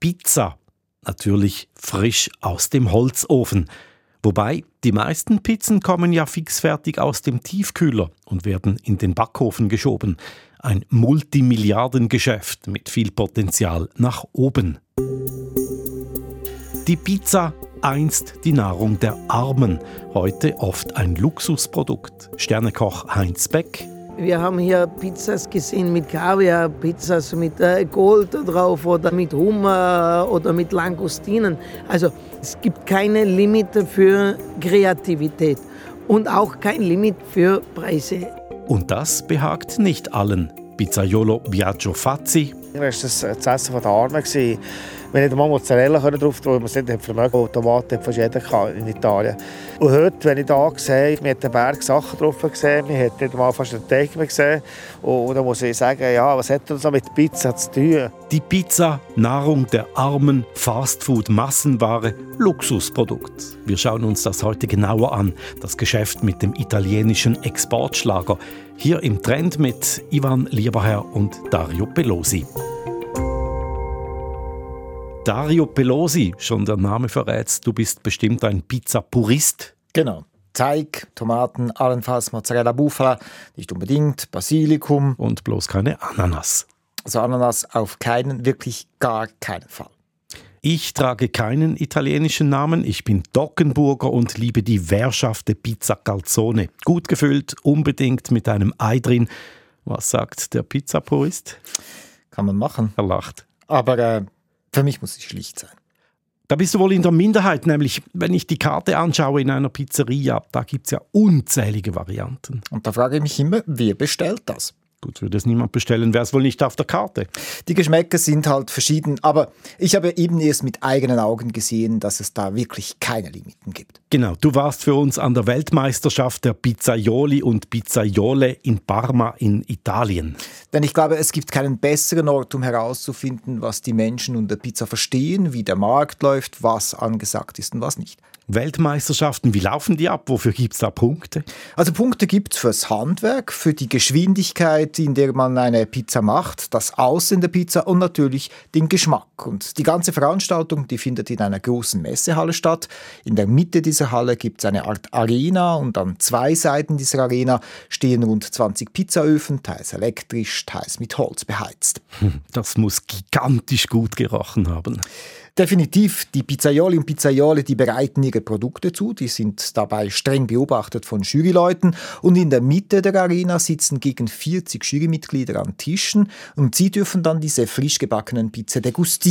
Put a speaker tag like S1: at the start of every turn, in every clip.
S1: Pizza. Natürlich frisch aus dem Holzofen. Wobei, die meisten Pizzen kommen ja fixfertig aus dem Tiefkühler und werden in den Backofen geschoben. Ein Multimilliardengeschäft mit viel Potenzial nach oben. Die Pizza einst die Nahrung der Armen, heute oft ein Luxusprodukt. Sternekoch Heinz Beck.
S2: Wir haben hier Pizzas gesehen mit Kaviar, Pizzas mit äh, Gold drauf oder mit Hummer oder mit Langustinen. Also es gibt keine Limite für Kreativität und auch kein Limit für Preise.
S1: Und das behagt nicht allen. Pizzaiolo Biagio Fazzi.
S3: Das war das Essen der Armen. Wir hatten mal Mozzarella drauf tun, wir sind vermögen Tomaten fast jeder in Italien. Und heute, wenn ich hier sehe, wir haben einen Berg Sachen drauf gesehen, wir haben mal fast einen Teig gesehen. Und da muss ich sagen, ja, was hat das mit Pizza zu tun?
S1: Die Pizza, Nahrung der Armen, Fastfood, Massenware, Luxusprodukt. Wir schauen uns das heute genauer an, das Geschäft mit dem italienischen Exportschlager. Hier im Trend mit Ivan Lieberherr und Dario Pelosi. Dario Pelosi, schon der Name verrät, du bist bestimmt ein Pizza-Purist.
S4: Genau. Teig, Tomaten, allenfalls Mozzarella Bufala, nicht unbedingt, Basilikum.
S1: Und bloß keine Ananas.
S4: Also Ananas auf keinen, wirklich gar keinen Fall.
S1: Ich trage keinen italienischen Namen, ich bin Dockenburger und liebe die Währschafte Pizza Calzone. Gut gefüllt, unbedingt mit einem Ei drin. Was sagt der Pizzapurist?
S4: Kann man machen.
S1: Er lacht.
S4: Aber äh, für mich muss es schlicht sein.
S1: Da bist du wohl in der Minderheit, nämlich wenn ich die Karte anschaue in einer Pizzeria, da gibt es ja unzählige Varianten.
S4: Und da frage ich mich immer, wer bestellt das?
S1: Gut, würde es niemand bestellen, wäre es wohl nicht auf der Karte.
S4: Die Geschmäcker sind halt verschieden, aber ich habe eben erst mit eigenen Augen gesehen, dass es da wirklich keine Limiten gibt.
S1: Genau, du warst für uns an der Weltmeisterschaft der Pizzaioli und Pizzaiole in Parma in Italien.
S4: Denn ich glaube, es gibt keinen besseren Ort, um herauszufinden, was die Menschen unter Pizza verstehen, wie der Markt läuft, was angesagt ist und was nicht.
S1: Weltmeisterschaften, wie laufen die ab? Wofür gibt es da Punkte?
S4: Also Punkte gibt es fürs Handwerk, für die Geschwindigkeit, in der man eine Pizza macht, das Aussehen der Pizza und natürlich den Geschmack. Und die ganze Veranstaltung, die findet in einer großen Messehalle statt. In der Mitte dieser Halle gibt es eine Art Arena und an zwei Seiten dieser Arena stehen rund 20 Pizzaöfen, teils elektrisch, teils mit Holz beheizt.
S1: Das muss gigantisch gut gerochen haben.
S4: Definitiv, die Pizzaioli und Pizzaiole, die bereiten ihre Produkte zu, die sind dabei streng beobachtet von Juryleuten und in der Mitte der Arena sitzen gegen 40 Jurymitglieder an Tischen und sie dürfen dann diese frisch gebackenen Pizza degustieren.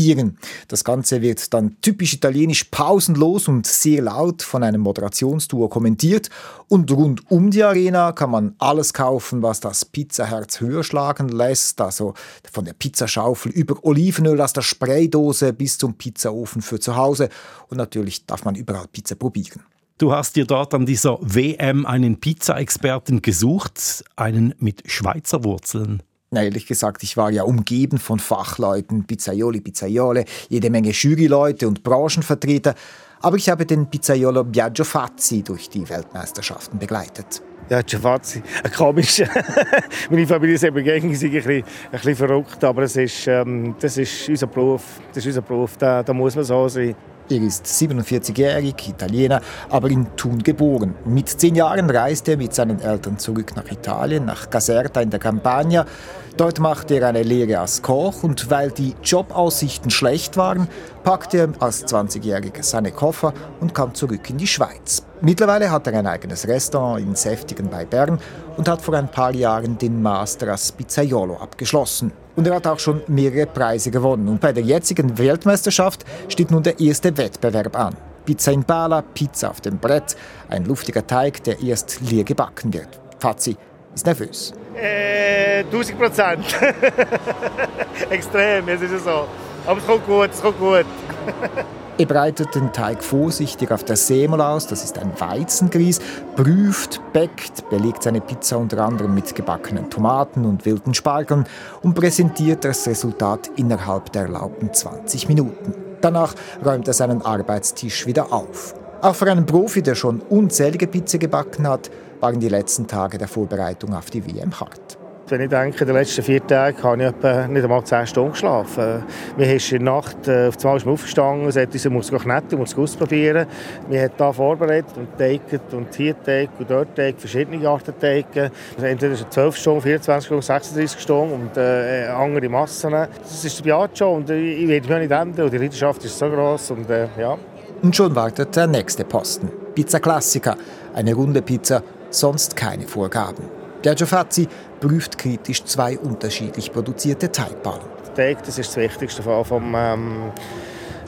S4: Das Ganze wird dann typisch italienisch pausenlos und sehr laut von einem Moderationsduo kommentiert und rund um die Arena kann man alles kaufen, was das Pizzaherz höher schlagen lässt, also von der Pizzaschaufel über Olivenöl aus der Spraydose bis zum Pizza Pizzaofen für zu Hause und natürlich darf man überall Pizza probieren.
S1: Du hast dir dort an dieser WM einen Pizza-Experten gesucht, einen mit Schweizer Wurzeln.
S4: Na, ehrlich gesagt, ich war ja umgeben von Fachleuten, Pizzaioli, Pizzaiole, jede Menge Juryleute und Branchenvertreter, aber ich habe den Pizzaiolo Biagio Fazzi durch die Weltmeisterschaften begleitet.
S3: Ja, Giavazzi, ein komisch. Meine Familie ist eben gegen sie ein bisschen, ein bisschen verrückt, aber es ist, ähm, das ist unser Beruf. Das ist unser Beruf, da, da muss man so sein.
S4: Er ist 47-jährig, Italiener, aber in Thun geboren. Mit zehn Jahren reiste er mit seinen Eltern zurück nach Italien, nach Caserta in der Campagna. Dort machte er eine Lehre als Koch und weil die Jobaussichten schlecht waren, packte er als 20-Jähriger seine Koffer und kam zurück in die Schweiz. Mittlerweile hat er ein eigenes Restaurant in Säftigen bei Bern und hat vor ein paar Jahren den Master als Pizzaiolo abgeschlossen. Und er hat auch schon mehrere Preise gewonnen. Und bei der jetzigen Weltmeisterschaft steht nun der erste Wettbewerb an. Pizza in Bala, Pizza auf dem Brett, ein luftiger Teig, der erst leer gebacken wird. Fazzi ist nervös.
S3: Äh, 1000 Prozent. Extrem, es ist so. Aber es kommt gut, es kommt gut.
S4: Er breitet den Teig vorsichtig auf der Semel aus, das ist ein Weizengrieß, prüft, bäckt, belegt seine Pizza unter anderem mit gebackenen Tomaten und wilden Spargeln und präsentiert das Resultat innerhalb der erlaubten 20 Minuten. Danach räumt er seinen Arbeitstisch wieder auf. Auch für einen Profi, der schon unzählige Pizza gebacken hat, waren die letzten Tage der Vorbereitung auf die WM hart.
S3: Wenn ich denke, in den letzten vier Tagen habe ich etwa nicht einmal zehn Stunden geschlafen. Wir haben in der Nacht äh, auf einmal aufgestanden und gesagt, ich muss kneten, muss ausprobieren. Wir haben hier vorbereitet und teigen und hier teigen und dort teigen, verschiedene Arten. Also entweder 12 Stunden, 24 Stunden, 36 Stunden und äh, andere Massen. Das ist der Biagio und ich, werde mich nicht ändern und die Leidenschaft ist so groß und äh, ja.
S4: Und schon wartet der nächste Posten. Pizza Classica, eine runde Pizza, sonst keine Vorgaben. Der Giofazzi prüft kritisch zwei unterschiedlich produzierte Teigbahnen.
S3: Der Teig, das ist das Wichtigste vom, vom ähm,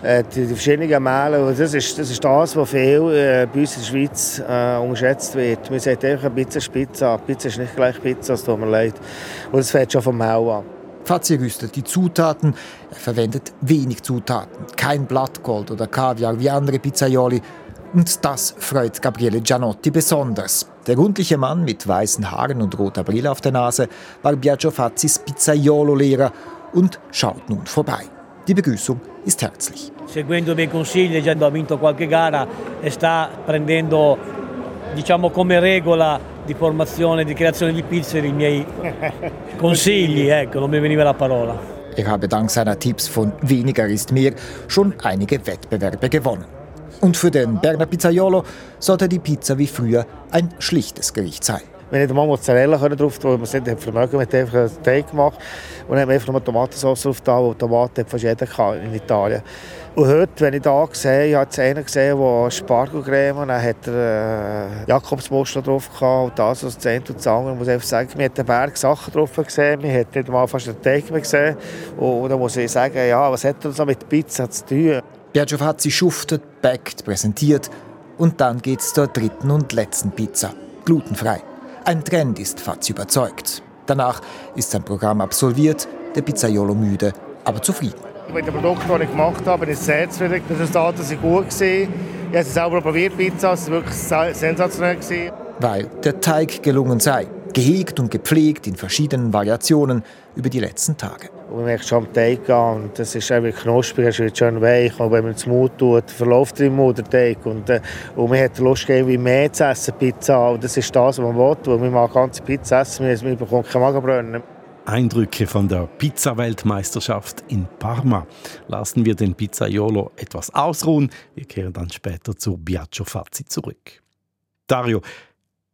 S3: äh, die, die, verschiedenen Mehle. Das ist, das ist das, was viel äh, bei uns in der Schweiz äh, unterschätzt wird. Man sagt einfach, Pizza ist Pizza. Pizza ist nicht gleich Pizza, es tut mir leid. Und das fängt schon vom Mehl an.
S4: Fazzi rüstet die Zutaten. Er verwendet wenig Zutaten. Kein Blattgold oder Kaviar wie andere Pizzaioli. Und das freut Gabriele Gianotti besonders. Der rundliche Mann mit weißen Haaren und roter Brille auf der Nase war Biagio Fazzis Pizzaiolo-Lehrer und schaut nun vorbei. Die Begrüßung ist herzlich.
S5: Seguendo miei consigli, già ha vinto qualche gara e sta prendendo diciamo come regola di formazione, di creazione di pizze i miei consigli, ecco, non mi veniva la parola.
S4: Er habe dank seiner Tipps von weniger ist mehr schon einige Wettbewerbe gewonnen. Und für den Berner Pizzaiolo sollte die Pizza wie früher ein schlichtes Gericht sein.
S3: Wenn ich mal Mozzarella drauf tun konnte, man nicht vermögen, mit einfach einen Teig gemacht und haben wir einfach noch Tomatensauce drauf da, Tomaten fast jeder in Italien. Und heute, wenn ich da sehe, ich habe einen gesehen, der Spargelcreme und dann hat er äh, Jakobsmuschel drauf gehabt und das aus Zehnt und Zangen. Ich muss einfach sagen, wir haben einen Berg Sachen drauf gesehen, wir haben nicht mal fast den Teig mehr gesehen. Und, und da muss ich sagen, ja, was hat das mit Pizza zu tun?
S4: Biagio Fazzi schuftet, backt, präsentiert und dann geht's zur dritten und letzten Pizza. Glutenfrei. Ein Trend ist Fazzi überzeugt. Danach ist sein Programm absolviert, der Pizzaiolo müde, aber zufrieden.
S3: Mit dem Produkt, das ich gemacht habe, ich sehr zufrieden. Das Resultat war gut. Ich habe es selber probiert, Pizza. Es war wirklich sensationell.
S4: Weil der Teig gelungen sei. Gehegt und gepflegt in verschiedenen Variationen über die letzten Tage.
S3: Und merkt schon am Teig an, und das ist einfach knusprig, es wird schön weich. Und wenn man es Mund tut, verläuft er im Mund der Teig. Und, äh, und man hat Lust, irgendwie mehr zu essen, Pizza. Und das ist das, was man will. Weil man mag ganze Pizza essen, man bekommt keine Magenbrunnen.
S1: Eindrücke von der Pizza-Weltmeisterschaft in Parma. Lassen wir den Pizzaiolo etwas ausruhen. Wir kehren dann später zu Biagio Fazzi zurück. Dario,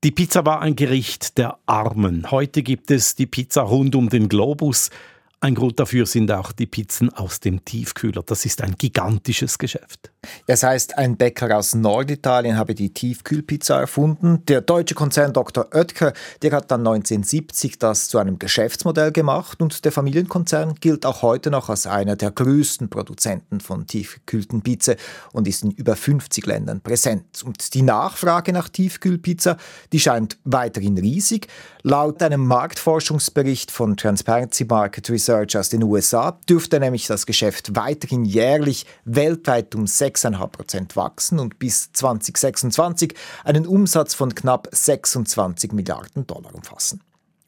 S1: die Pizza war ein Gericht der Armen. Heute gibt es die Pizza rund um den Globus. Ein Grund dafür sind auch die Pizzen aus dem Tiefkühler. Das ist ein gigantisches Geschäft.
S4: Es heißt, ein Bäcker aus Norditalien habe die Tiefkühlpizza erfunden. Der deutsche Konzern Dr. Oetker, der hat dann 1970 das zu einem Geschäftsmodell gemacht und der Familienkonzern gilt auch heute noch als einer der größten Produzenten von tiefgekühlten Pizza und ist in über 50 Ländern präsent. Und die Nachfrage nach Tiefkühlpizza, die scheint weiterhin riesig. Laut einem Marktforschungsbericht von Transparency Market Research Research aus den USA dürfte nämlich das Geschäft weiterhin jährlich weltweit um 6,5 Prozent wachsen und bis 2026 einen Umsatz von knapp 26 Milliarden Dollar umfassen.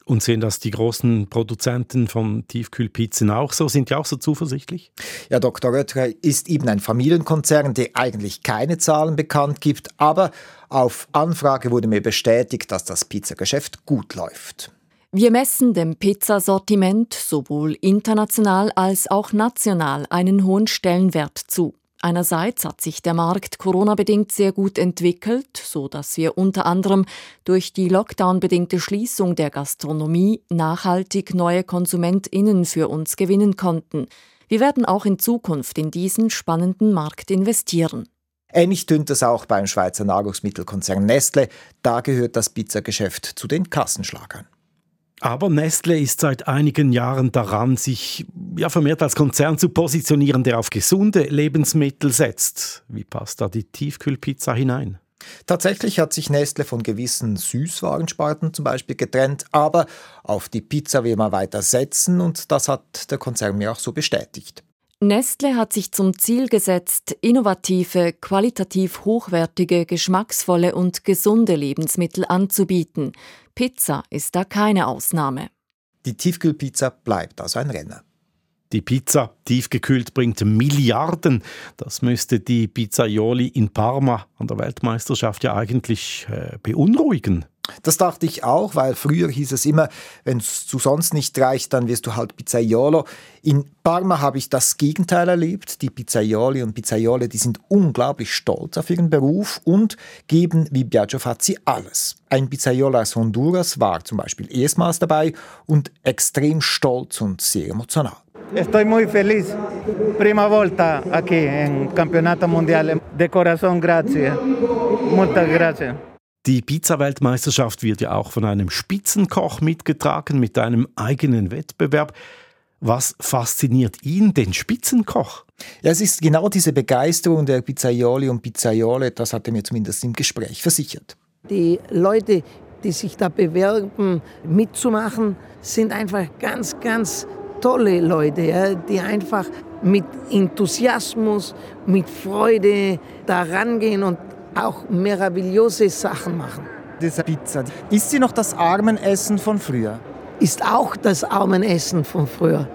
S1: Und sehen das die großen Produzenten von Tiefkühlpizzen auch so? Sind die auch so zuversichtlich?
S4: Ja, Dr. Röttger ist eben ein Familienkonzern, der eigentlich keine Zahlen bekannt gibt, aber auf Anfrage wurde mir bestätigt, dass das Pizzageschäft gut läuft.
S6: Wir messen dem Pizzasortiment sowohl international als auch national einen hohen Stellenwert zu. Einerseits hat sich der Markt Corona-bedingt sehr gut entwickelt, so dass wir unter anderem durch die Lockdown-bedingte Schließung der Gastronomie nachhaltig neue KonsumentInnen für uns gewinnen konnten. Wir werden auch in Zukunft in diesen spannenden Markt investieren.
S4: Ähnlich tönt es auch beim Schweizer Nahrungsmittelkonzern Nestle. Da gehört das Pizzageschäft zu den Kassenschlagern.
S1: Aber Nestle ist seit einigen Jahren daran, sich ja vermehrt als Konzern zu positionieren, der auf gesunde Lebensmittel setzt. Wie passt da die Tiefkühlpizza hinein?
S4: Tatsächlich hat sich Nestle von gewissen Süßwarensparten zum Beispiel getrennt, aber auf die Pizza will man weiter setzen und das hat der Konzern mir auch so bestätigt.
S6: Nestle hat sich zum Ziel gesetzt, innovative, qualitativ hochwertige, geschmacksvolle und gesunde Lebensmittel anzubieten. Pizza ist da keine Ausnahme.
S4: Die Tiefkühlpizza bleibt also ein Renner.
S1: Die Pizza tiefgekühlt bringt Milliarden. Das müsste die Pizzaioli in Parma an der Weltmeisterschaft ja eigentlich äh, beunruhigen.
S4: Das dachte ich auch, weil früher hieß es immer, wenn es zu sonst nicht reicht, dann wirst du halt Pizzaiolo. In Parma habe ich das Gegenteil erlebt. Die Pizzaioli und Pizzaiole, die sind unglaublich stolz auf ihren Beruf und geben wie Biagio Fazzi alles. Ein Pizzaiolo aus Honduras war zum Beispiel erstmals dabei und extrem stolz und sehr emotional.
S7: Estoy muy feliz. Prima volta aquí en Campeonato Mundial. De corazón, gracias. Muchas gracias.
S1: Die Pizza-Weltmeisterschaft wird ja auch von einem Spitzenkoch mitgetragen mit einem eigenen Wettbewerb. Was fasziniert ihn, den Spitzenkoch?
S4: Ja, es ist genau diese Begeisterung der Pizzaioli und Pizzaiole, das hat er mir zumindest im Gespräch versichert.
S2: Die Leute, die sich da bewerben, mitzumachen, sind einfach ganz, ganz tolle Leute, ja, die einfach mit Enthusiasmus, mit Freude da rangehen und auch meravigliose Sachen machen.
S4: Diese Pizza, ist sie noch das Armenessen von früher?
S2: Ist auch das Armenessen von früher.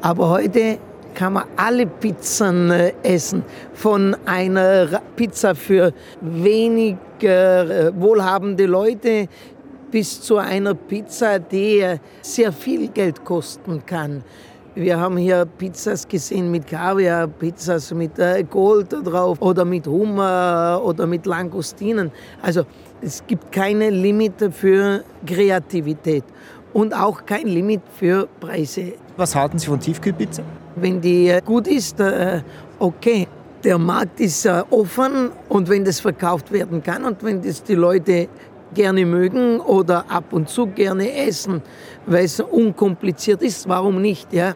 S2: Aber heute kann man alle Pizzen äh, essen. Von einer Pizza für weniger wohlhabende Leute bis zu einer Pizza, die sehr viel Geld kosten kann. Wir haben hier Pizzas gesehen mit Kaviar, Pizzas mit äh, Gold drauf oder mit Hummer oder mit Langustinen. Also es gibt keine Limite für Kreativität und auch kein Limit für Preise.
S4: Was halten Sie von Tiefkühlpizza?
S2: Wenn die äh, gut ist, äh, okay. Der Markt ist offen und wenn das verkauft werden kann und wenn das die Leute gerne mögen oder ab und zu gerne essen, weil es unkompliziert ist. Warum nicht? Ja?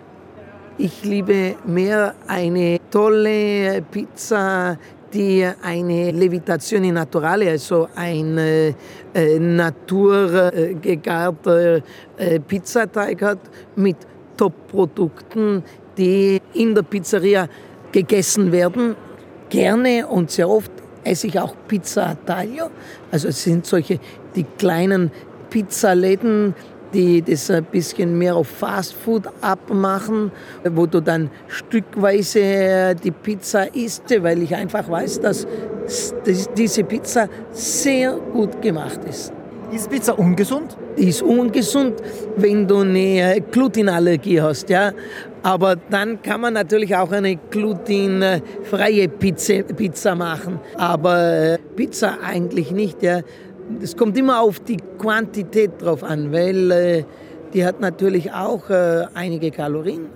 S2: Ich liebe mehr eine tolle Pizza, die eine Levitazione naturale, also ein äh, äh naturgegarter äh, Pizzateig hat mit Top-Produkten, die in der Pizzeria gegessen werden. Gerne und sehr oft esse ich auch Pizza Taglio. Also es sind solche die kleinen Pizzaläden, die das ein bisschen mehr auf Fastfood abmachen, wo du dann stückweise die Pizza isst, weil ich einfach weiß, dass diese Pizza sehr gut gemacht ist.
S4: Ist Pizza ungesund?
S2: Die ist ungesund, wenn du eine Glutenallergie hast, ja. Aber dann kann man natürlich auch eine glutenfreie Pizza, Pizza machen. Aber Pizza eigentlich nicht, ja. Es kommt immer auf die Quantität drauf an, weil äh, die hat natürlich auch äh, einige Kalorien.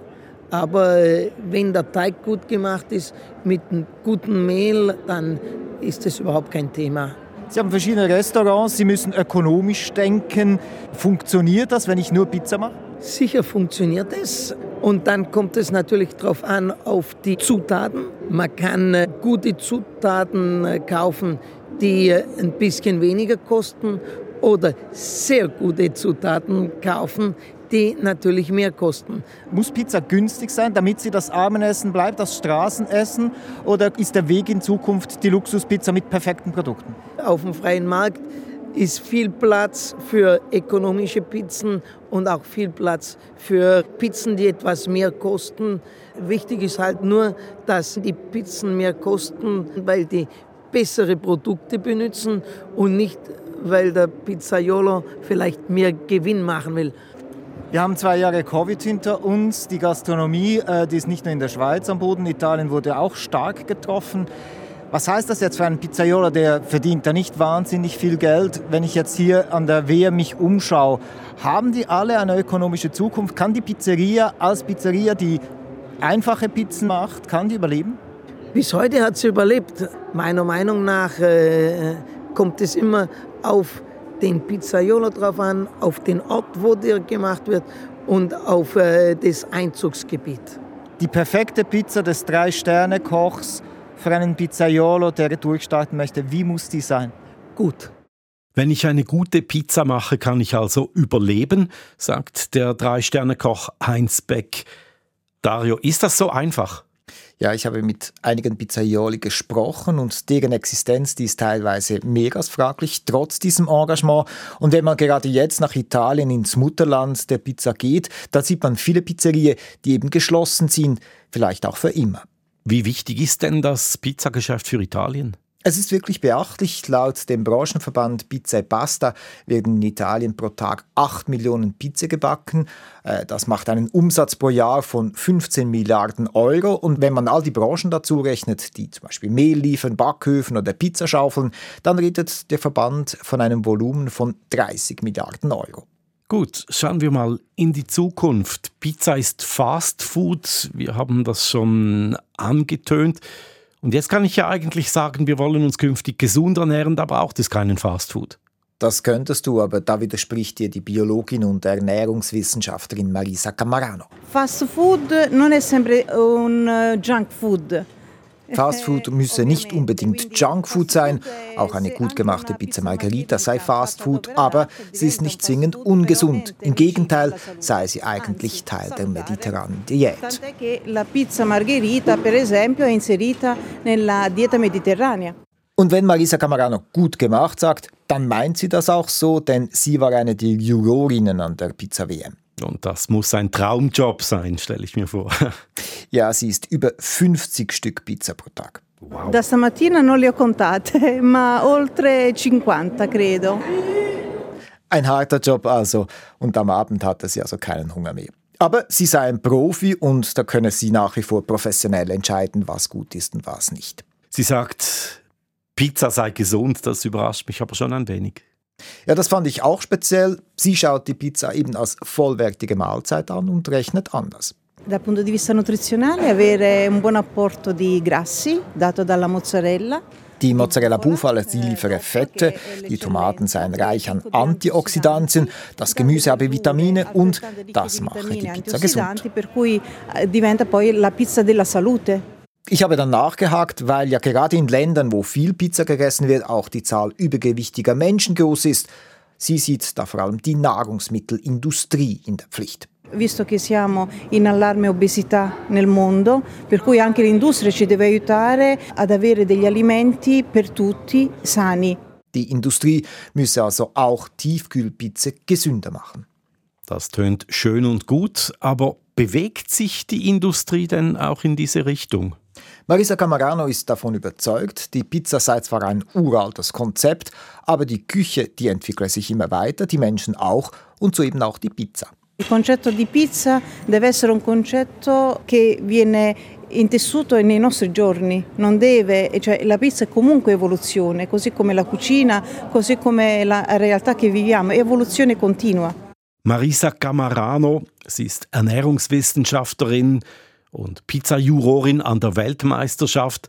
S2: Aber äh, wenn der Teig gut gemacht ist, mit einem guten Mehl, dann ist das überhaupt kein Thema.
S4: Sie haben verschiedene Restaurants, Sie müssen ökonomisch denken. Funktioniert das, wenn ich nur Pizza mache?
S2: Sicher funktioniert es. Und dann kommt es natürlich darauf an, auf die Zutaten. Man kann äh, gute Zutaten äh, kaufen, die ein bisschen weniger kosten oder sehr gute Zutaten kaufen, die natürlich mehr kosten.
S4: Muss Pizza günstig sein, damit sie das Armenessen bleibt, das Straßenessen? Oder ist der Weg in Zukunft die Luxuspizza mit perfekten Produkten?
S2: Auf dem freien Markt ist viel Platz für ökonomische Pizzen und auch viel Platz für Pizzen, die etwas mehr kosten. Wichtig ist halt nur, dass die Pizzen mehr kosten, weil die bessere Produkte benutzen und nicht, weil der Pizzaiolo vielleicht mehr Gewinn machen will.
S4: Wir haben zwei Jahre Covid hinter uns. Die Gastronomie, äh, die ist nicht nur in der Schweiz am Boden, Italien wurde auch stark getroffen. Was heißt das jetzt für einen Pizzaiolo, der verdient da nicht wahnsinnig viel Geld? Wenn ich jetzt hier an der Wehr mich umschaue, haben die alle eine ökonomische Zukunft? Kann die Pizzeria als Pizzeria, die einfache Pizzen macht, kann die überleben?
S2: Bis heute hat sie überlebt. Meiner Meinung nach äh, kommt es immer auf den Pizzaiolo drauf an, auf den Ort, wo der gemacht wird und auf äh, das Einzugsgebiet.
S4: Die perfekte Pizza des Drei-Sterne-Kochs für einen Pizzaiolo, der durchstarten möchte, wie muss die sein?
S2: Gut.
S1: Wenn ich eine gute Pizza mache, kann ich also überleben, sagt der Drei-Sterne-Koch Heinz Beck. Dario, ist das so einfach?
S4: Ja, ich habe mit einigen Pizzaioli gesprochen und deren Existenz, die ist teilweise als fraglich, trotz diesem Engagement. Und wenn man gerade jetzt nach Italien ins Mutterland der Pizza geht, da sieht man viele Pizzerien, die eben geschlossen sind, vielleicht auch für immer.
S1: Wie wichtig ist denn das Pizzageschäft für Italien?
S4: Es ist wirklich beachtlich. Laut dem Branchenverband Pizza e Pasta werden in Italien pro Tag 8 Millionen Pizza gebacken. Äh, das macht einen Umsatz pro Jahr von 15 Milliarden Euro. Und wenn man all die Branchen dazu rechnet, die zum Beispiel Mehl liefern, Backhöfen oder Pizzaschaufeln, dann redet der Verband von einem Volumen von 30 Milliarden Euro.
S1: Gut, schauen wir mal in die Zukunft. Pizza ist Fast Food. Wir haben das schon angetönt. Und jetzt kann ich ja eigentlich sagen, wir wollen uns künftig gesund ernähren, da braucht es keinen Fastfood.
S4: Das könntest du, aber da widerspricht dir die Biologin und Ernährungswissenschaftlerin Marisa Camarano.
S8: Fast food non è sempre un eh, junk food.
S4: Fastfood müsse nicht unbedingt Junkfood sein, auch eine gut gemachte Pizza Margherita sei Fastfood, aber sie ist nicht zwingend ungesund. Im Gegenteil sei sie eigentlich Teil der mediterranen Diät.
S8: La pizza Margherita, per esempio, è inserita nella dieta mediterranea.
S4: Und wenn Marisa Camarano gut gemacht sagt, dann meint sie das auch so, denn sie war eine der Jurorinnen an der Pizza WM.
S1: Und das muss ein Traumjob sein, stelle ich mir vor.
S4: ja, sie isst über 50 Stück Pizza pro Tag.
S8: Wow. Da stamattina non le ho contate, ma oltre 50 credo.
S4: Ein harter Job also und am Abend hatte sie also keinen Hunger mehr. Aber sie sei ein Profi und da könne sie nach wie vor professionell entscheiden, was gut ist und was nicht.
S1: Sie sagt, Pizza sei gesund, das überrascht mich aber schon ein wenig.
S4: Ja, das fand ich auch speziell. Sie schaut die Pizza eben als vollwertige Mahlzeit an und rechnet anders.
S8: Dal punto di vista nutrizionale avere un buon apporto di grassi dato dalla mozzarella.
S4: Die Mozzarella Bufala sie liefere Fette, die Tomaten seien reich an Antioxidantien, das Gemüse habe Vitamine und das mache die Pizza gesund. Ich habe dann nachgehakt, weil ja gerade in Ländern, wo viel Pizza gegessen wird, auch die Zahl übergewichtiger Menschen groß ist. Sie sieht da vor allem die Nahrungsmittelindustrie in der Pflicht.
S8: Visto che siamo in allarme obesità nel mondo, per cui anche l'industria ci deve aiutare ad avere degli alimenti per tutti sani.
S4: Die Industrie müsse also auch Tiefkühlpizza gesünder machen.
S1: Das tönt schön und gut, aber bewegt sich die Industrie denn auch in diese Richtung?
S4: Marisa Camarano ist davon überzeugt, die Pizza sei zwar ein uraltes Konzept, aber die Küche, die entwickle sich immer weiter, die Menschen auch und so eben auch die Pizza.
S8: Il concetto di pizza deve essere un concetto che viene intessuto nei nostri giorni, non deve, cioè la pizza è comunque evoluzione, così come la cucina, così come la realtà che viviamo, è evoluzione continua.
S1: Marisa Camarano, sie ist Ernährungswissenschaftlerin, und Pizzajurorin an der Weltmeisterschaft.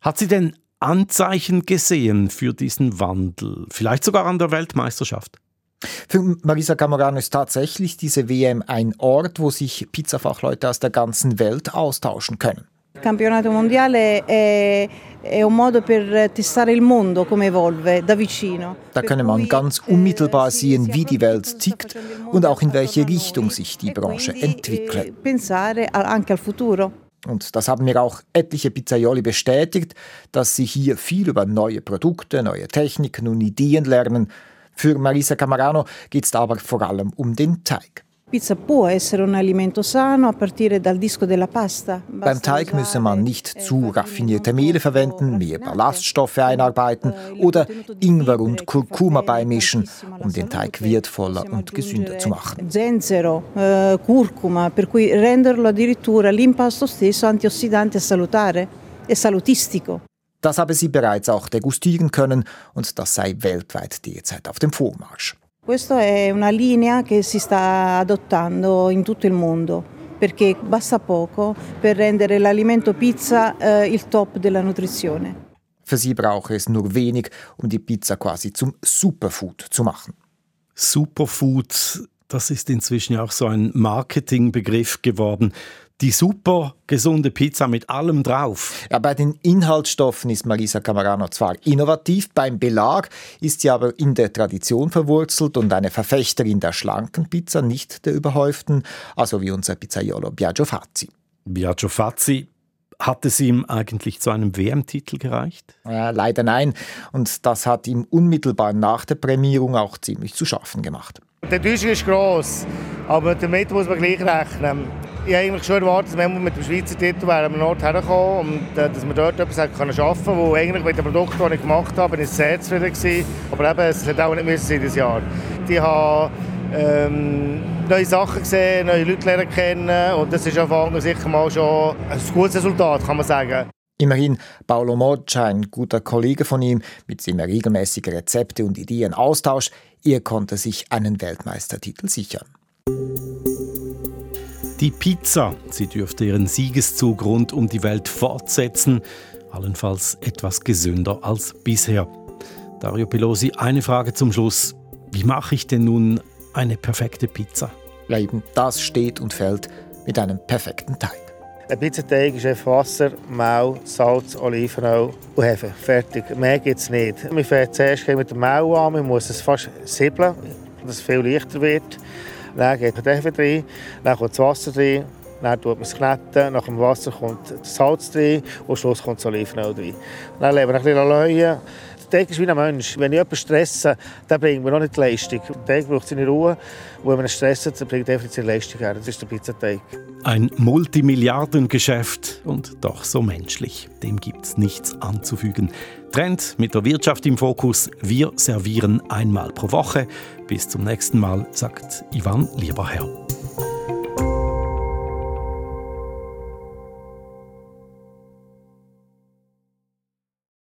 S1: Hat sie denn Anzeichen gesehen für diesen Wandel? Vielleicht sogar an der Weltmeisterschaft?
S4: Für Marisa Camerano ist tatsächlich diese WM ein Ort, wo sich Pizzafachleute aus der ganzen Welt austauschen können.
S8: Campionato mondiale è, è un modo per testare il mondo come evolve da vicino.
S4: Da könne man ganz eh, unmittelbar sehen, wie die Welt tickt und auch in welche Richtung sich die e Branche entwickelt.
S8: Pensare anche al futuro.
S4: Und das haben mir auch etliche Pizzaioli bestätigt, dass sie hier viel über neue Produkte, neue Techniken und Ideen lernen. Für Marisa Camarano geht es aber vor allem um den Teig.
S8: Pizza può essere un alimento sano a partire dal disco della pasta.
S4: Beim Teig müsse man nicht eh, zu raffinierte Mehle verwenden, mehr Ballaststoffe einarbeiten oder Ingwer und Kurkuma beimischen, um den Teig wertvoller und gesünder zu machen.
S8: Zenzero, eh, Curcuma, per cui renderlo addirittura l'impasto stesso antiossidante e salutare e salutistico.
S4: Das habe sie bereits auch degustieren können und das sei weltweit derzeit auf dem Vormarsch.
S8: Questa è una linea che si sta adottando in tutto il mondo perché basta poco per rendere l'alimento pizza eh, il top della nutrizione.
S4: Für sie brauche es nur wenig, um die Pizza quasi zum Superfood zu machen.
S1: Superfood, das ist inzwischen auch so ein Marketingbegriff geworden die super gesunde Pizza mit allem drauf.
S4: Ja, bei den Inhaltsstoffen ist Marisa Camarano zwar innovativ, beim Belag ist sie aber in der Tradition verwurzelt und eine Verfechterin der schlanken Pizza, nicht der überhäuften, also wie unser Pizzaiolo Biagio Fazzi.
S1: Biagio Fazzi, hat es ihm eigentlich zu einem WM-Titel gereicht?
S4: Ja, leider nein. Und das hat ihm unmittelbar nach der Prämierung auch ziemlich zu schaffen gemacht.
S3: Der Tisch ist gross, aber damit muss man gleich rechnen. Ich habe eigentlich schon erwartet, dass wir mit dem Schweizer Titel wären wir dort hergekommen und äh, dass wir dort etwas können schaffen können. Wo eigentlich mit dem Produkt, das ich gemacht habe, bin ich sehr zufrieden gewesen. Aber eben, es hätte auch nicht müssen sein dieses Jahr. Ich habe ähm, neue Sachen gesehen, neue Leute lernen kennen und das ist auf Anfang sicher mal schon ein gutes Resultat, kann man sagen.
S4: Immerhin Paolo Moggia, ein guter Kollege von ihm, mit dem er regelmäßige Rezepte und Ideen austauscht, er konnte sich einen Weltmeistertitel sichern.
S1: Die Pizza, sie dürfte ihren Siegeszug rund um die Welt fortsetzen, allenfalls etwas gesünder als bisher. Dario Pelosi, eine Frage zum Schluss. Wie mache ich denn nun eine perfekte Pizza?
S4: Ja, eben, das steht und fällt mit einem perfekten Teig.
S3: Ein Pizzateig ist einfach Wasser, Mehl, Salz, Olivenöl und Hefe. Fertig. Mehr gibt es nicht. Man fängt zuerst mit dem Mehl an, man muss es fast siebeln, dass es viel leichter wird. Dann geht der Hefe rein, dann kommt das Wasser rein, dann tut man es kneten, nach dem Wasser kommt das Salz rein und am Schluss kommt das Olivenöl rein. Dann leben wir ein bisschen Leuen. Der ist wie ein Mensch. Wenn ich jemanden stresse, dann bringt mir noch nicht die Leistung. Der braucht seine Ruhe. Wenn man stresst, dann bringt er seine Leistung her. Das ist der Pizzateig.
S1: Ein Multimilliardengeschäft und doch so menschlich. Dem gibt es nichts anzufügen. Trend mit der Wirtschaft im Fokus. Wir servieren einmal pro Woche. Bis zum nächsten Mal, sagt Ivan Lieberherr.